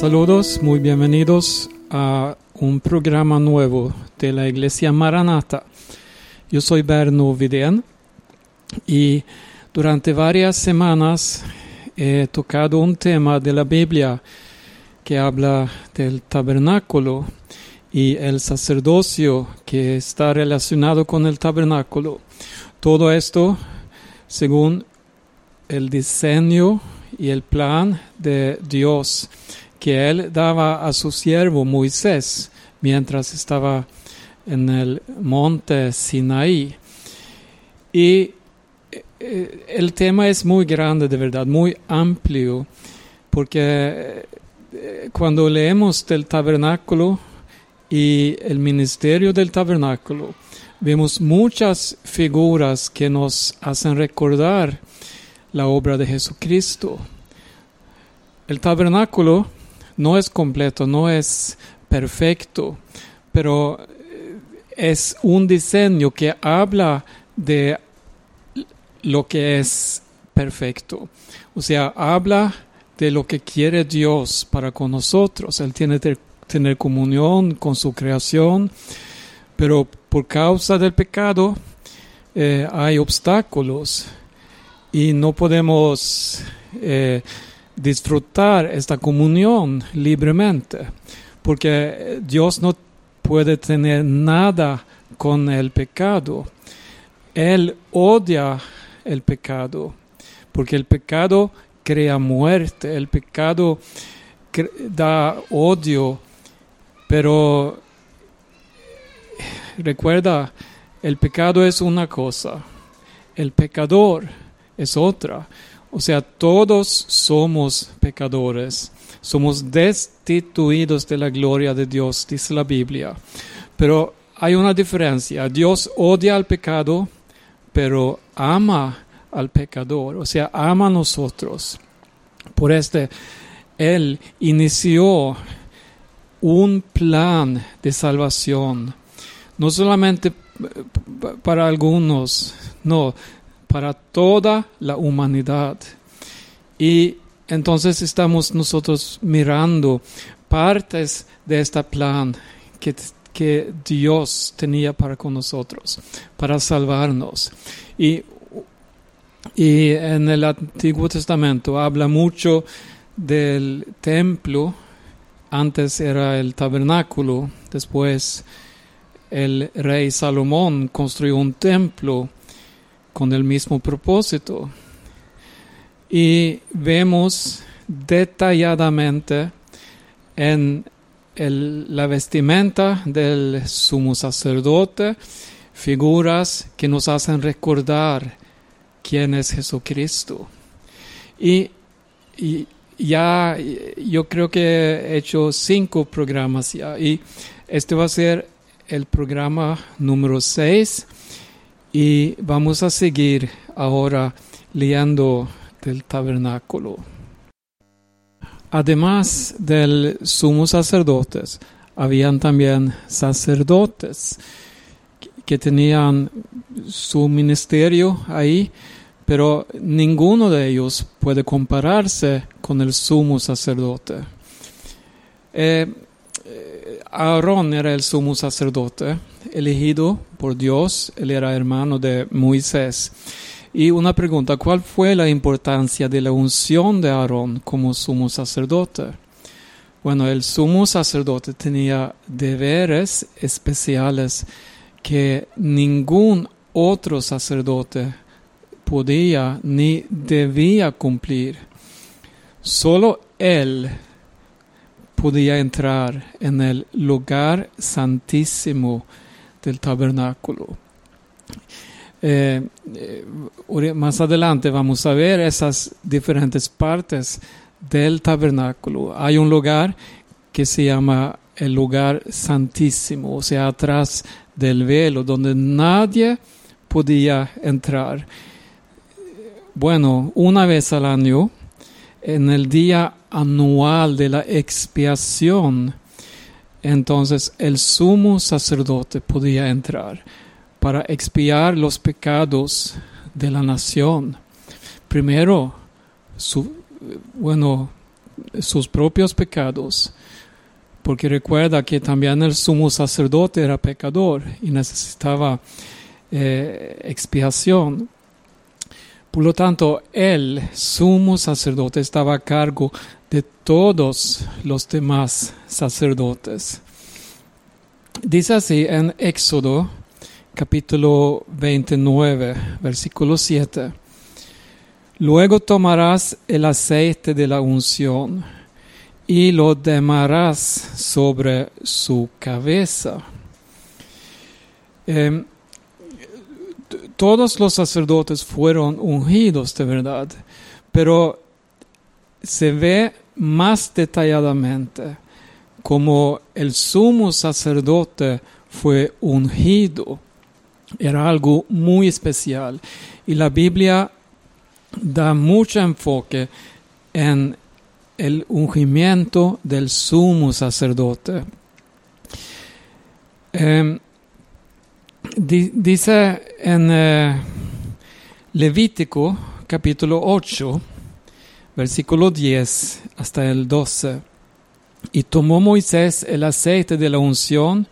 Saludos, muy bienvenidos a un programa nuevo de la Iglesia Maranata. Yo soy Berno Vidén y durante varias semanas he tocado un tema de la Biblia que habla del tabernáculo y el sacerdocio que está relacionado con el tabernáculo. Todo esto según el diseño y el plan de Dios que él daba a su siervo Moisés mientras estaba en el monte Sinaí. Y eh, el tema es muy grande, de verdad, muy amplio, porque eh, cuando leemos del tabernáculo y el ministerio del tabernáculo, vemos muchas figuras que nos hacen recordar la obra de Jesucristo. El tabernáculo no es completo, no es perfecto, pero eh, es un diseño que habla de lo que es perfecto. O sea, habla de lo que quiere Dios para con nosotros. Él tiene que tener comunión con su creación, pero por causa del pecado eh, hay obstáculos y no podemos eh, disfrutar esta comunión libremente, porque Dios no puede tener nada con el pecado. Él odia el pecado, porque el pecado crea muerte, el pecado da odio, pero recuerda, el pecado es una cosa, el pecador es otra. O sea, todos somos pecadores, somos destituidos de la gloria de Dios, dice la Biblia. Pero hay una diferencia. Dios odia al pecado, pero ama al pecador, o sea, ama a nosotros. Por este, Él inició un plan de salvación, no solamente para algunos, no, para toda la humanidad. Y entonces estamos nosotros mirando partes de este plan que, que Dios tenía para con nosotros, para salvarnos. Y, y en el Antiguo Testamento habla mucho del templo, antes era el tabernáculo, después el rey Salomón construyó un templo con el mismo propósito. Y vemos detalladamente en la vestimenta del sumo sacerdote figuras que nos hacen recordar quién es Jesucristo. Y, y, ya yo creo que he hecho cinco programas ya y este va a ser el programa número seis y vamos a seguir ahora leyendo del tabernáculo. Además del sumo sacerdotes, habían también sacerdotes que tenían su ministerio ahí, pero ninguno de ellos puede compararse con el sumo sacerdote. Eh, Aarón era el sumo sacerdote elegido por Dios, él era hermano de Moisés. Y una pregunta, ¿cuál fue la importancia de la unción de Aarón como sumo sacerdote? Bueno, el sumo sacerdote tenía deberes especiales que ningún otro sacerdote podía ni debía cumplir. Solo él podía entrar en el lugar santísimo del tabernáculo. Eh, eh, más adelante vamos a ver esas diferentes partes del tabernáculo. Hay un lugar que se llama el lugar santísimo, o sea, atrás del velo, donde nadie podía entrar. Bueno, una vez al año, en el día anual de la expiación, entonces el sumo sacerdote podía entrar para expiar los pecados de la nación. Primero, su, bueno, sus propios pecados, porque recuerda que también el sumo sacerdote era pecador y necesitaba eh, expiación. Por lo tanto, el sumo sacerdote estaba a cargo de todos los demás sacerdotes. Dice así en Éxodo capítulo 29, versículo 7. Luego tomarás el aceite de la unción y lo demarás sobre su cabeza. Eh, todos los sacerdotes fueron ungidos de verdad, pero se ve más detalladamente como el sumo sacerdote fue ungido. Era algo muy especial. Y la Biblia da mucho enfoque en el ungimiento del sumo sacerdote. Eh, dice en eh, Levítico capítulo 8, versículo 10 hasta el 12. Y tomó Moisés el aceite de la unción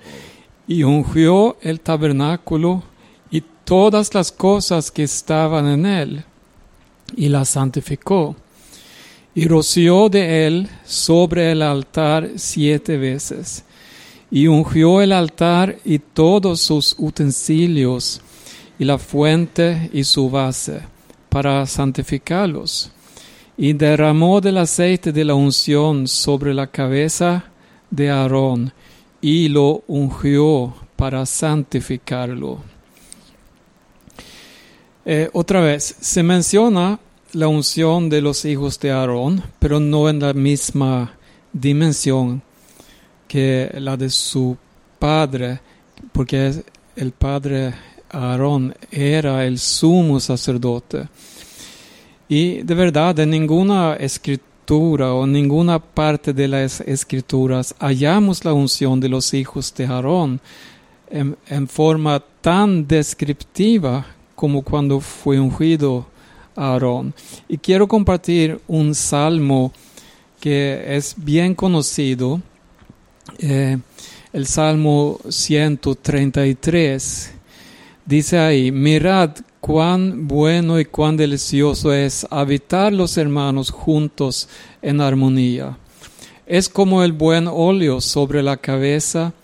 y ungió el tabernáculo y todas las cosas que estaban en él, y la santificó. Y roció de él sobre el altar siete veces y ungió el altar y todos sus utensilios, y la fuente y su base, para santificarlos. Y derramó del aceite de la unción sobre la cabeza de Aarón, y lo ungió para santificarlo. Eh, otra vez, se menciona la unción de los hijos de Aarón, pero no en la misma dimensión que la de su padre, porque el padre Aarón era el sumo sacerdote. Y de verdad, en ninguna escritura o ninguna parte de las escrituras hallamos la unción de los hijos de Aarón en, en forma tan descriptiva como cuando fue ungido Aarón. Y quiero compartir un salmo que es bien conocido eh, el Salmo 133 dice ahí, mirad cuán bueno y cuán delicioso es habitar los hermanos juntos en armonía. Es como el buen óleo sobre la cabeza,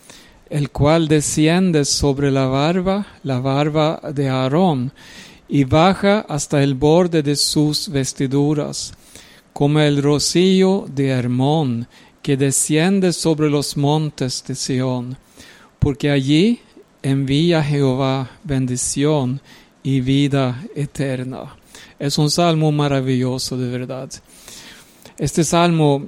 el cual desciende sobre la barba, la barba de Aarón, y baja hasta el borde de sus vestiduras, como el rocío de Hermón, que desciende sobre los montes de Sión, porque allí envía Jehová bendición y vida eterna. Es un salmo maravilloso de verdad. Este salmo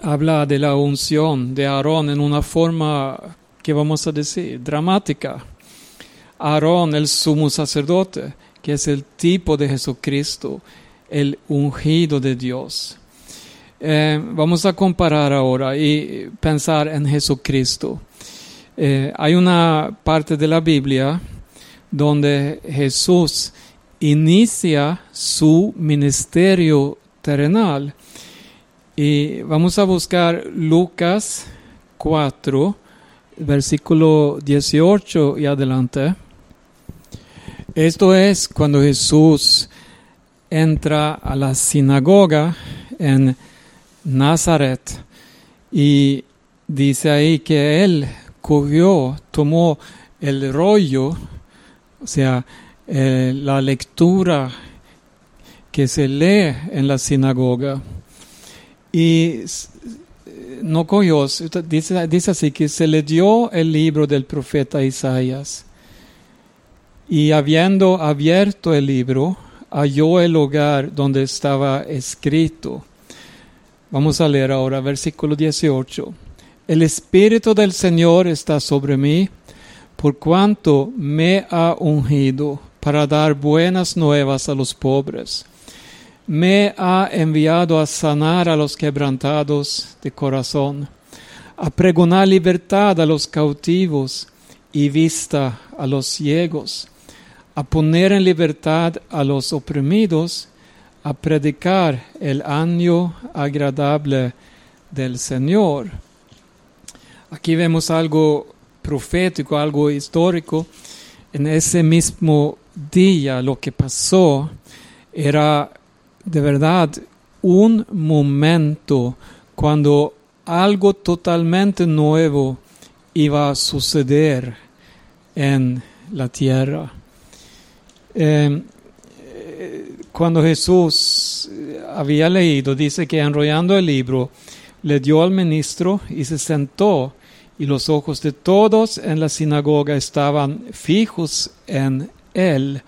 habla de la unción de Aarón en una forma que vamos a decir dramática. Aarón, el sumo sacerdote, que es el tipo de Jesucristo, el ungido de Dios. Eh, vamos a comparar ahora y pensar en Jesucristo. Eh, hay una parte de la Biblia donde Jesús inicia su ministerio terrenal. Y vamos a buscar Lucas 4, versículo 18 y adelante. Esto es cuando Jesús entra a la sinagoga en Nazaret. Y dice ahí que él cogió, tomó el rollo, o sea, eh, la lectura que se lee en la sinagoga, y no cogió, dice, dice así que se le dio el libro del profeta Isaías, y habiendo abierto el libro, halló el lugar donde estaba escrito Vamos a leer ahora versículo 18. El Espíritu del Señor está sobre mí, por cuanto me ha ungido para dar buenas nuevas a los pobres. Me ha enviado a sanar a los quebrantados de corazón, a pregonar libertad a los cautivos y vista a los ciegos, a poner en libertad a los oprimidos a predicar el año agradable del Señor. Aquí vemos algo profético, algo histórico. En ese mismo día lo que pasó era de verdad un momento cuando algo totalmente nuevo iba a suceder en la tierra. Eh, cuando Jesús había leído, dice que enrollando el libro, le dio al ministro y se sentó, y los ojos de todos en la sinagoga estaban fijos en él.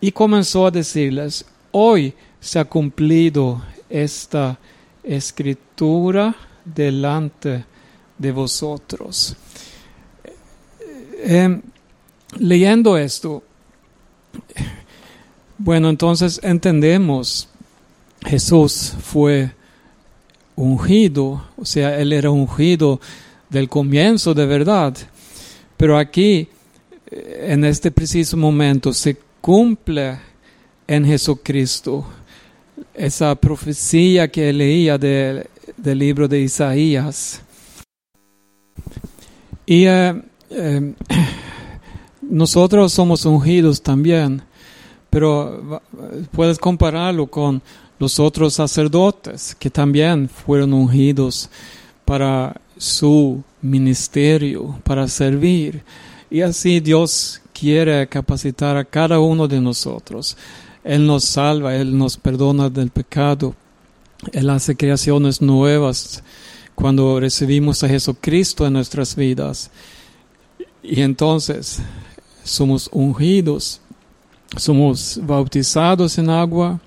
Y comenzó a decirles, hoy se ha cumplido esta escritura delante de vosotros. Eh, leyendo esto, bueno, entonces entendemos, Jesús fue ungido, o sea, Él era ungido del comienzo de verdad, pero aquí, eh, en este preciso momento, se cumple en Jesucristo esa profecía que leía del libro de Isaías. Y eh, eh, nosotros somos ungidos también pero puedes compararlo con los otros sacerdotes que también fueron ungidos para su ministerio, para servir. Y así Dios quiere capacitar a cada uno de nosotros. Él nos salva, Él nos perdona del pecado, Él hace creaciones nuevas cuando recibimos a Jesucristo en nuestras vidas. Y entonces somos ungidos somos bautizados en agua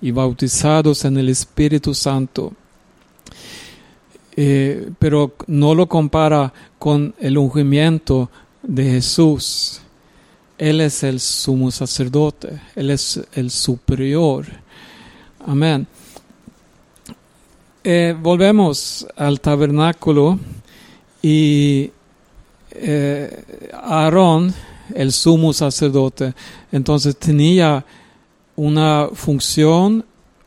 y bautizados en el Espíritu Santo. Eh, pero no lo compara con el ungimiento de Jesús. Él es el sumo sacerdote, Él es el superior. Amén. Eh, volvemos al tabernáculo y eh, Aarón el sumo sacerdote. Entonces tenía una función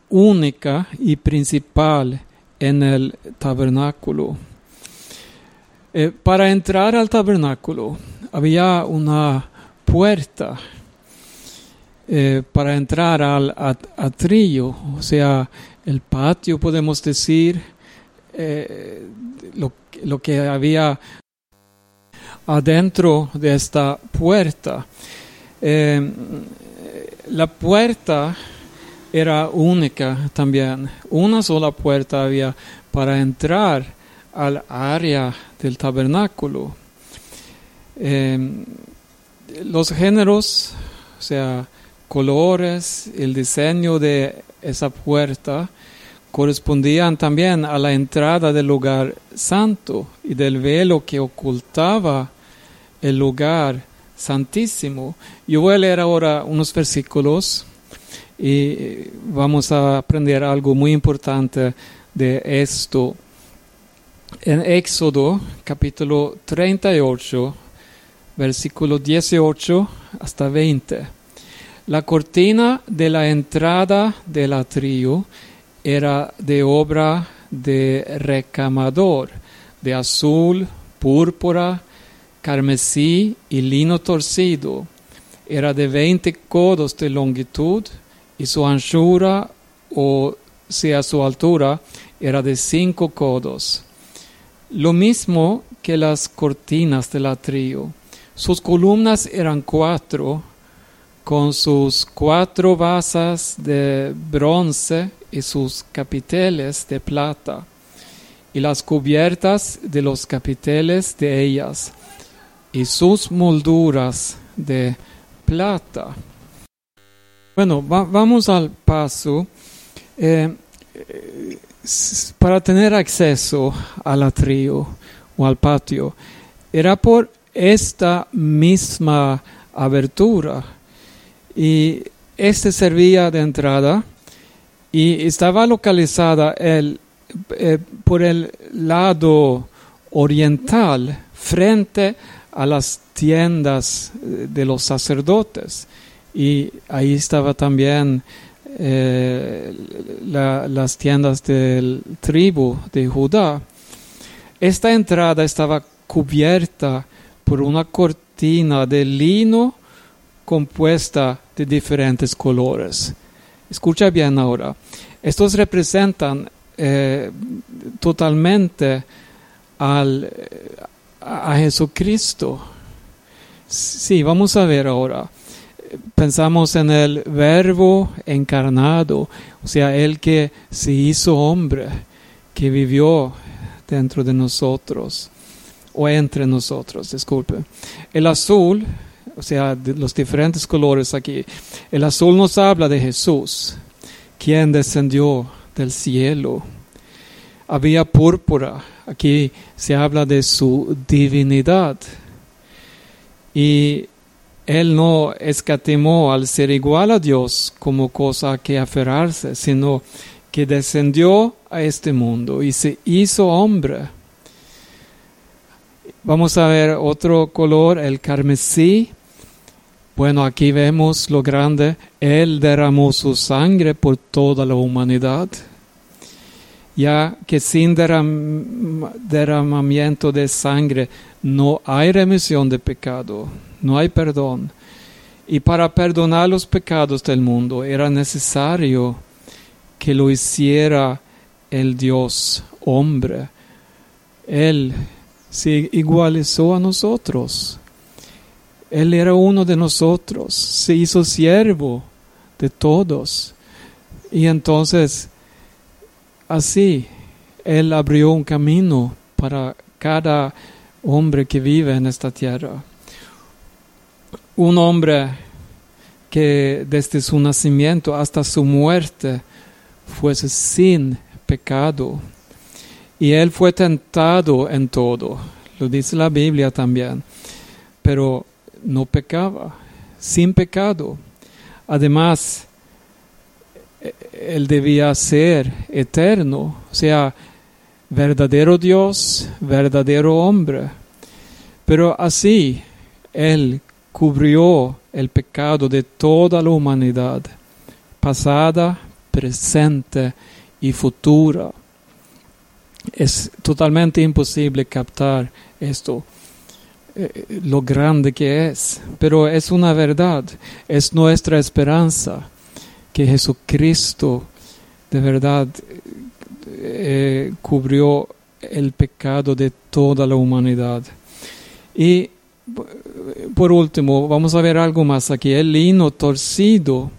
única y principal en el tabernáculo. Eh, para entrar al tabernáculo había una puerta eh, para entrar al atrio, o sea, el patio, podemos decir, eh, lo, lo que había adentro de esta puerta. Eh, la puerta era única también. Una sola puerta había para entrar al área del tabernáculo. Eh, los géneros, o sea, colores, el diseño de esa puerta correspondían también a la entrada del lugar santo y del velo que ocultaba el lugar santísimo. Yo voy a leer ahora unos versículos y vamos a aprender algo muy importante de esto. En Éxodo capítulo 38, versículo 18 hasta 20. La cortina de la entrada del atrio era de obra de recamador, de azul, púrpura, carmesí y lino torcido. Era de veinte codos de longitud y su anchura, o sea, su altura, era de cinco codos. Lo mismo que las cortinas del atrio. Sus columnas eran cuatro, con sus cuatro basas de bronce y sus capiteles de plata, y las cubiertas de los capiteles de ellas, y sus molduras de plata. Bueno, vamos al paso. Eh, para tener acceso al atrio o al patio, era por esta misma abertura. Y este servía de entrada y estaba localizada el, eh, por el lado oriental frente a las tiendas de los sacerdotes y ahí estaba también eh, la, las tiendas del tribu de Judá. Esta entrada estaba cubierta por una cortina de lino compuesta de diferentes colores. Escucha bien ahora. Estos representan eh, totalmente al, a Jesucristo. Sí, vamos a ver ahora. Pensamos en el verbo encarnado, o sea, el que se hizo hombre, que vivió dentro de nosotros, o entre nosotros, disculpe. El azul, o sea, los diferentes colores aquí, el azul nos habla de Jesús, quien descendió del cielo. Había púrpura, aquí se habla de su divinidad. Y él no escatimó al ser igual a Dios como cosa que aferrarse, sino que descendió a este mundo y se hizo hombre. Vamos a ver otro color, el carmesí. Bueno, aquí vemos lo grande. Él derramó su sangre por toda la humanidad. Ya que sin derramamiento de sangre no hay remisión de pecado, no hay perdón. Y para perdonar los pecados del mundo era necesario que lo hiciera el Dios hombre. Él se igualizó a nosotros. Él era uno de nosotros, se hizo siervo de todos. Y entonces, así, Él abrió un camino para cada hombre que vive en esta tierra. Un hombre que desde su nacimiento hasta su muerte fuese sin pecado. Y él fue tentado en todo, lo dice la Biblia también, pero no pecaba, sin pecado. Además, él debía ser eterno, o sea, verdadero Dios, verdadero hombre. Pero así Él cubrió el pecado de toda la humanidad, pasada, presente y futura. Es totalmente imposible captar esto, lo grande que es, pero es una verdad, es nuestra esperanza que Jesucristo de verdad eh, cubrió el pecado de toda la humanidad. Y por último, vamos a ver algo más aquí. El lino torcido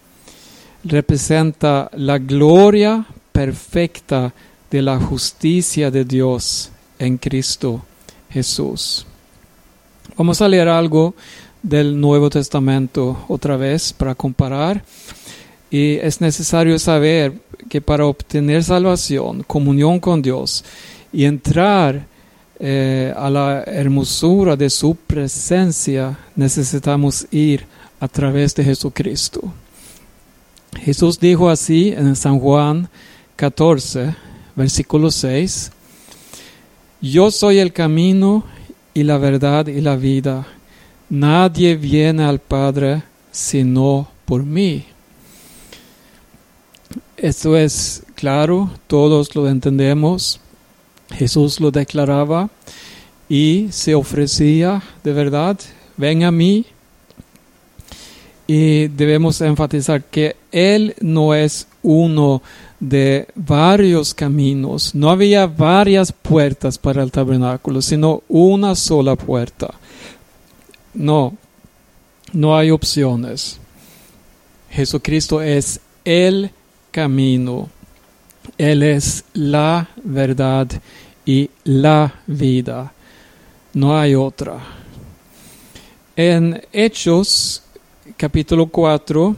representa la gloria perfecta de la justicia de Dios en Cristo Jesús. Vamos a leer algo del Nuevo Testamento otra vez para comparar. Y es necesario saber que para obtener salvación, comunión con Dios y entrar eh, a la hermosura de su presencia, necesitamos ir a través de Jesucristo. Jesús dijo así en San Juan 14, versículo 6, Yo soy el camino y la verdad y la vida. Nadie viene al Padre sino por mí. Esto es claro, todos lo entendemos. Jesús lo declaraba y se ofrecía de verdad, ven a mí. Y debemos enfatizar que Él no es uno de varios caminos. No había varias puertas para el tabernáculo, sino una sola puerta. No, no hay opciones. Jesucristo es el camino. Él es la verdad y la vida. No hay otra. En Hechos capítulo 4,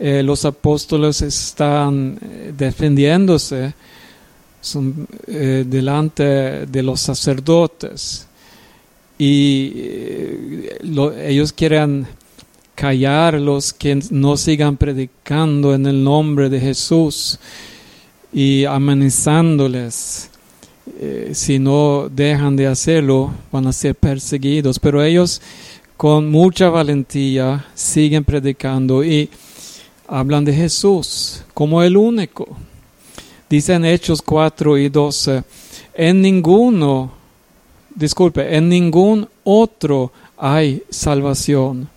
eh, los apóstoles están eh, defendiéndose eh, delante de los sacerdotes y ellos quieren callar los que no sigan predicando en el nombre de Jesús y amenazándoles. Si no dejan de hacerlo, van a ser perseguidos. Pero ellos con mucha valentía siguen predicando y hablan de Jesús como el único. Dice en Hechos 4 y 12, en ninguno, disculpe, en ningún otro hay salvación,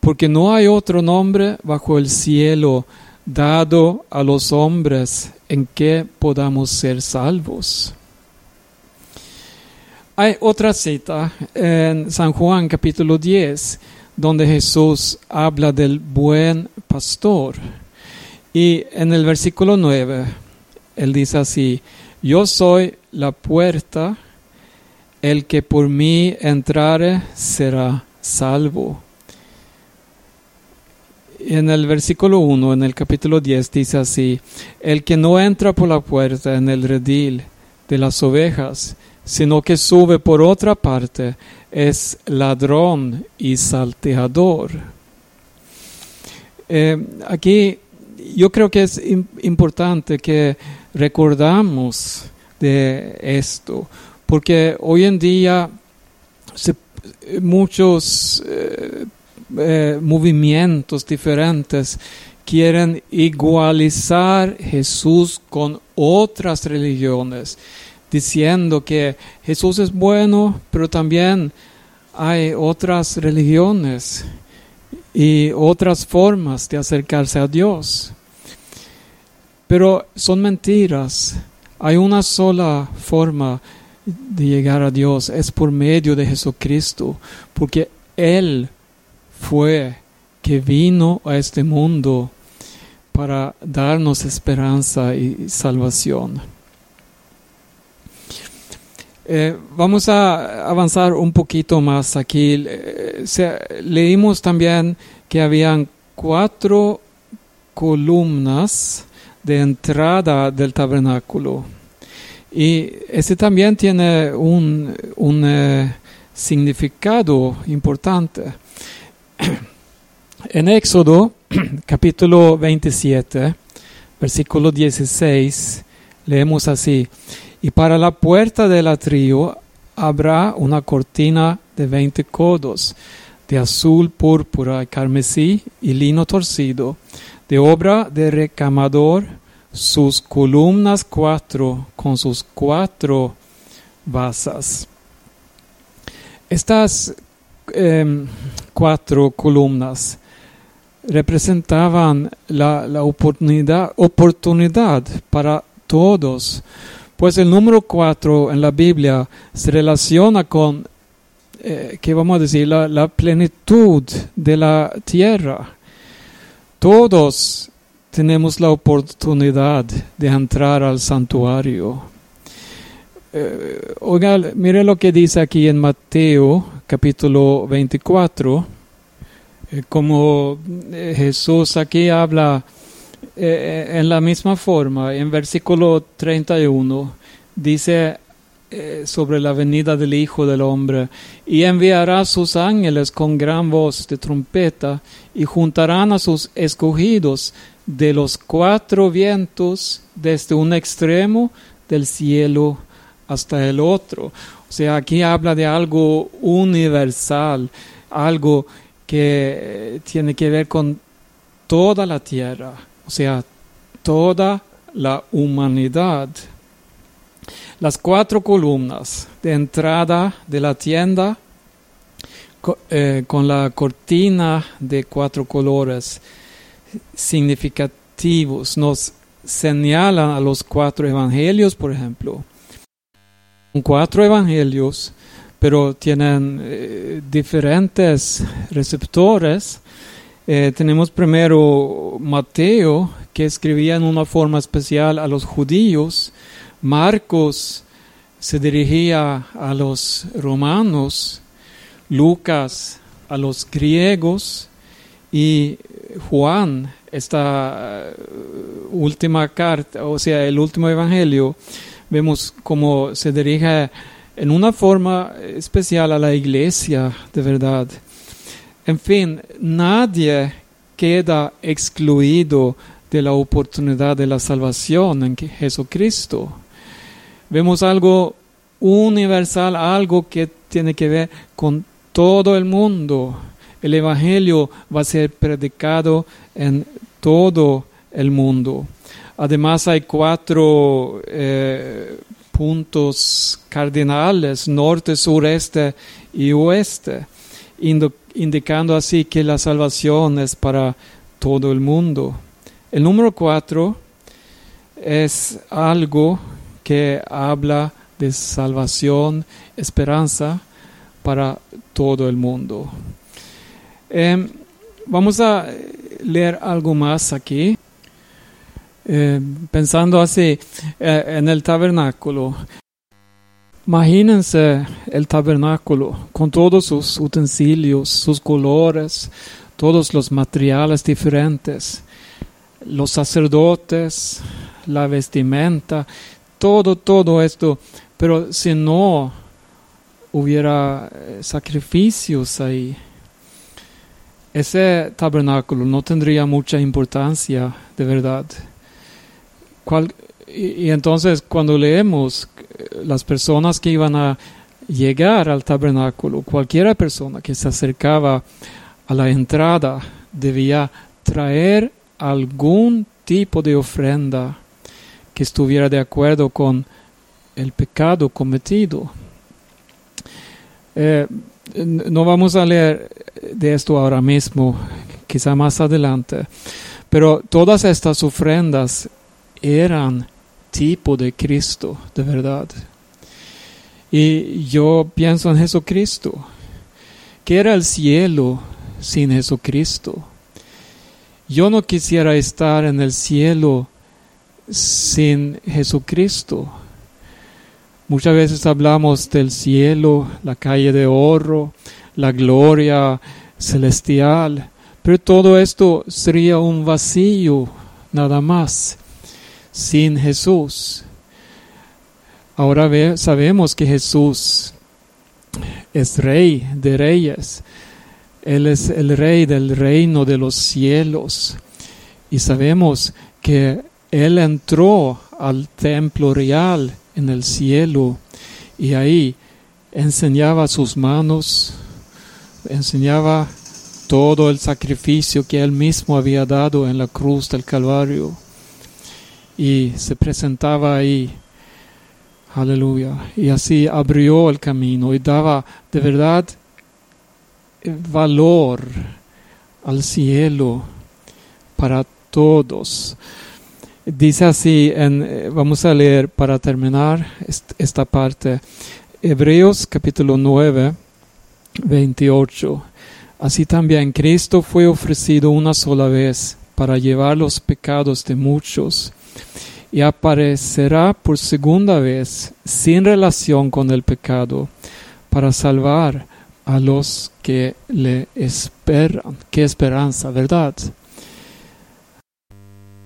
porque no hay otro nombre bajo el cielo dado a los hombres en que podamos ser salvos. Hay otra cita en San Juan capítulo 10 donde Jesús habla del buen pastor. Y en el versículo 9, él dice así, yo soy la puerta, el que por mí entrare será salvo. Y en el versículo 1, en el capítulo 10, dice así, el que no entra por la puerta en el redil de las ovejas, sino que sube por otra parte, es ladrón y salteador. Eh, aquí yo creo que es importante que recordamos de esto, porque hoy en día muchos eh, eh, movimientos diferentes quieren igualizar Jesús con otras religiones diciendo que Jesús es bueno, pero también hay otras religiones y otras formas de acercarse a Dios. Pero son mentiras. Hay una sola forma de llegar a Dios, es por medio de Jesucristo, porque Él fue que vino a este mundo para darnos esperanza y salvación. Eh, vamos a avanzar un poquito más aquí. Eh, leímos también que habían cuatro columnas de entrada del tabernáculo. Y ese también tiene un, un eh, significado importante. En Éxodo capítulo 27, versículo 16, leemos así. Y para la puerta del atrio habrá una cortina de veinte codos, de azul, púrpura, carmesí y lino torcido, de obra de recamador, sus columnas cuatro con sus cuatro basas. Estas em, cuatro columnas representaban la, la oportunidad, oportunidad para todos pues el número cuatro en la Biblia se relaciona con, eh, ¿qué vamos a decir? La, plenitud de la tierra. Todos tenemos la oportunidad de entrar al santuario. Eh, mire lo que dice aquí en Mateo capítulo 24, eh, como Jesús aquí habla eh, en la misma forma, en versículo 31, dice eh, sobre la venida del Hijo del Hombre, y enviará sus ángeles con gran voz de trompeta, y juntarán a sus escogidos de los cuatro vientos, desde un extremo del cielo hasta el otro. O sea, aquí habla de algo universal, algo que tiene que ver con toda la tierra o sea, toda la humanidad. Las cuatro columnas de entrada de la tienda eh, con la cortina de cuatro colores significativos nos señalan a los cuatro evangelios, por ejemplo. Cuatro evangelios, pero tienen eh, diferentes receptores eh, tenemos primero Mateo, que escribía en una forma especial a los judíos. Marcos se dirigía a los romanos. Lucas a los griegos. Y Juan, esta eh, última carta, o sea, el último evangelio, vemos cómo se dirige en una forma especial a la iglesia de verdad. En fin, nadie queda excluido de la oportunidad de la salvación en Jesucristo. Vemos algo universal, algo que tiene que ver con todo el mundo. El Evangelio va a ser predicado en todo el mundo. Además hay cuatro eh, puntos cardinales, norte, sureste y oeste, indicando así que la salvación es para todo el mundo. El número cuatro es algo que habla de salvación, esperanza para todo el mundo. Em, vamos a leer algo más aquí. Eh, pensando así eh, en el tabernáculo. Imagínense el tabernáculo con todos sus utensilios, sus colores, todos los materiales diferentes, los sacerdotes, la vestimenta, todo, todo esto. Pero si no hubiera eh, sacrificios ahí, ese tabernáculo no tendría mucha importancia de verdad. y, entonces cuando leemos las personas que iban a llegar al tabernáculo, cualquiera persona que se acercaba a la entrada debía traer algún tipo de ofrenda que estuviera de acuerdo con el pecado cometido. Eh, no vamos a leer de esto ahora mismo, quizá más adelante, pero todas estas ofrendas eran tipo de Cristo, de verdad. Y yo pienso en Jesucristo. ¿Qué era el cielo sin Jesucristo? Yo no quisiera estar en el cielo sin Jesucristo. Muchas veces hablamos del cielo, la calle de oro, la gloria celestial, pero todo esto sería un vacío nada más sin Jesús. Ahora sabemos que Jesús es rey de reyes. Él es el rey del reino de los cielos. Y sabemos que Él entró al templo real en el cielo y ahí enseñaba sus manos, enseñaba todo el sacrificio que él mismo había dado en la cruz del Calvario y se presentaba ahí. Aleluya. Y así abrió el camino y daba de verdad valor al cielo para todos. Dice así, en, eh, vamos a leer para terminar esta parte, Hebreos capítulo 9, 28. Así también Cristo fue ofrecido una sola vez para llevar los pecados de muchos y aparecerá por segunda vez sin relación con el pecado para salvar a los que le esperan. Qué esperanza, ¿verdad?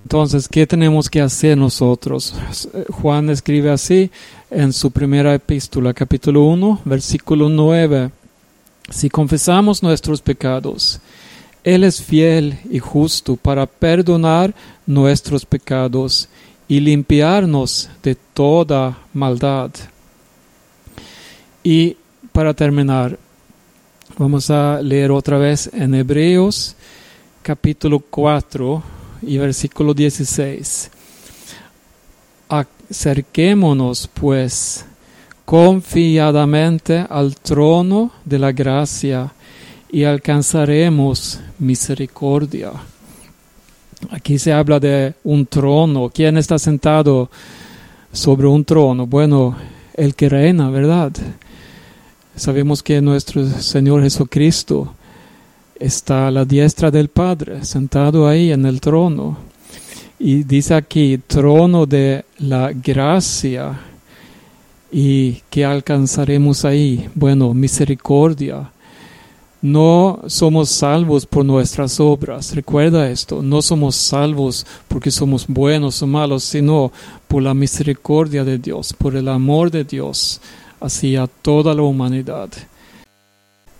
Entonces, ¿qué tenemos que hacer nosotros? Juan escribe así en su primera epístola, capítulo 1, versículo 9. Si confesamos nuestros pecados, Él es fiel y justo para perdonar nuestros pecados y limpiarnos de toda maldad. Y para terminar, vamos a leer otra vez en Hebreos capítulo 4 y versículo 16. Acerquémonos pues confiadamente al trono de la gracia y alcanzaremos misericordia. Aquí se habla de un trono. ¿Quién está sentado sobre un trono? Bueno, el que reina, ¿verdad? Sabemos que nuestro Señor Jesucristo está a la diestra del Padre, sentado ahí en el trono. Y dice aquí, trono de la gracia. ¿Y qué alcanzaremos ahí? Bueno, misericordia. No somos salvos por nuestras obras. Recuerda esto. No somos salvos porque somos buenos o malos, sino por la misericordia de Dios, por el amor de Dios hacia toda la humanidad.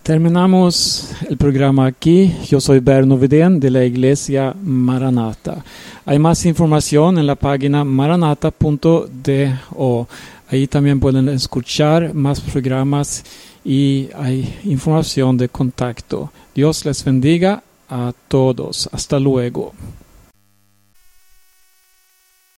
Terminamos el programa aquí. Yo soy Berno Vidén de la Iglesia Maranata. Hay más información en la página maranata.do. Ahí también pueden escuchar más programas y hay información de contacto. Dios les bendiga a todos. Hasta luego.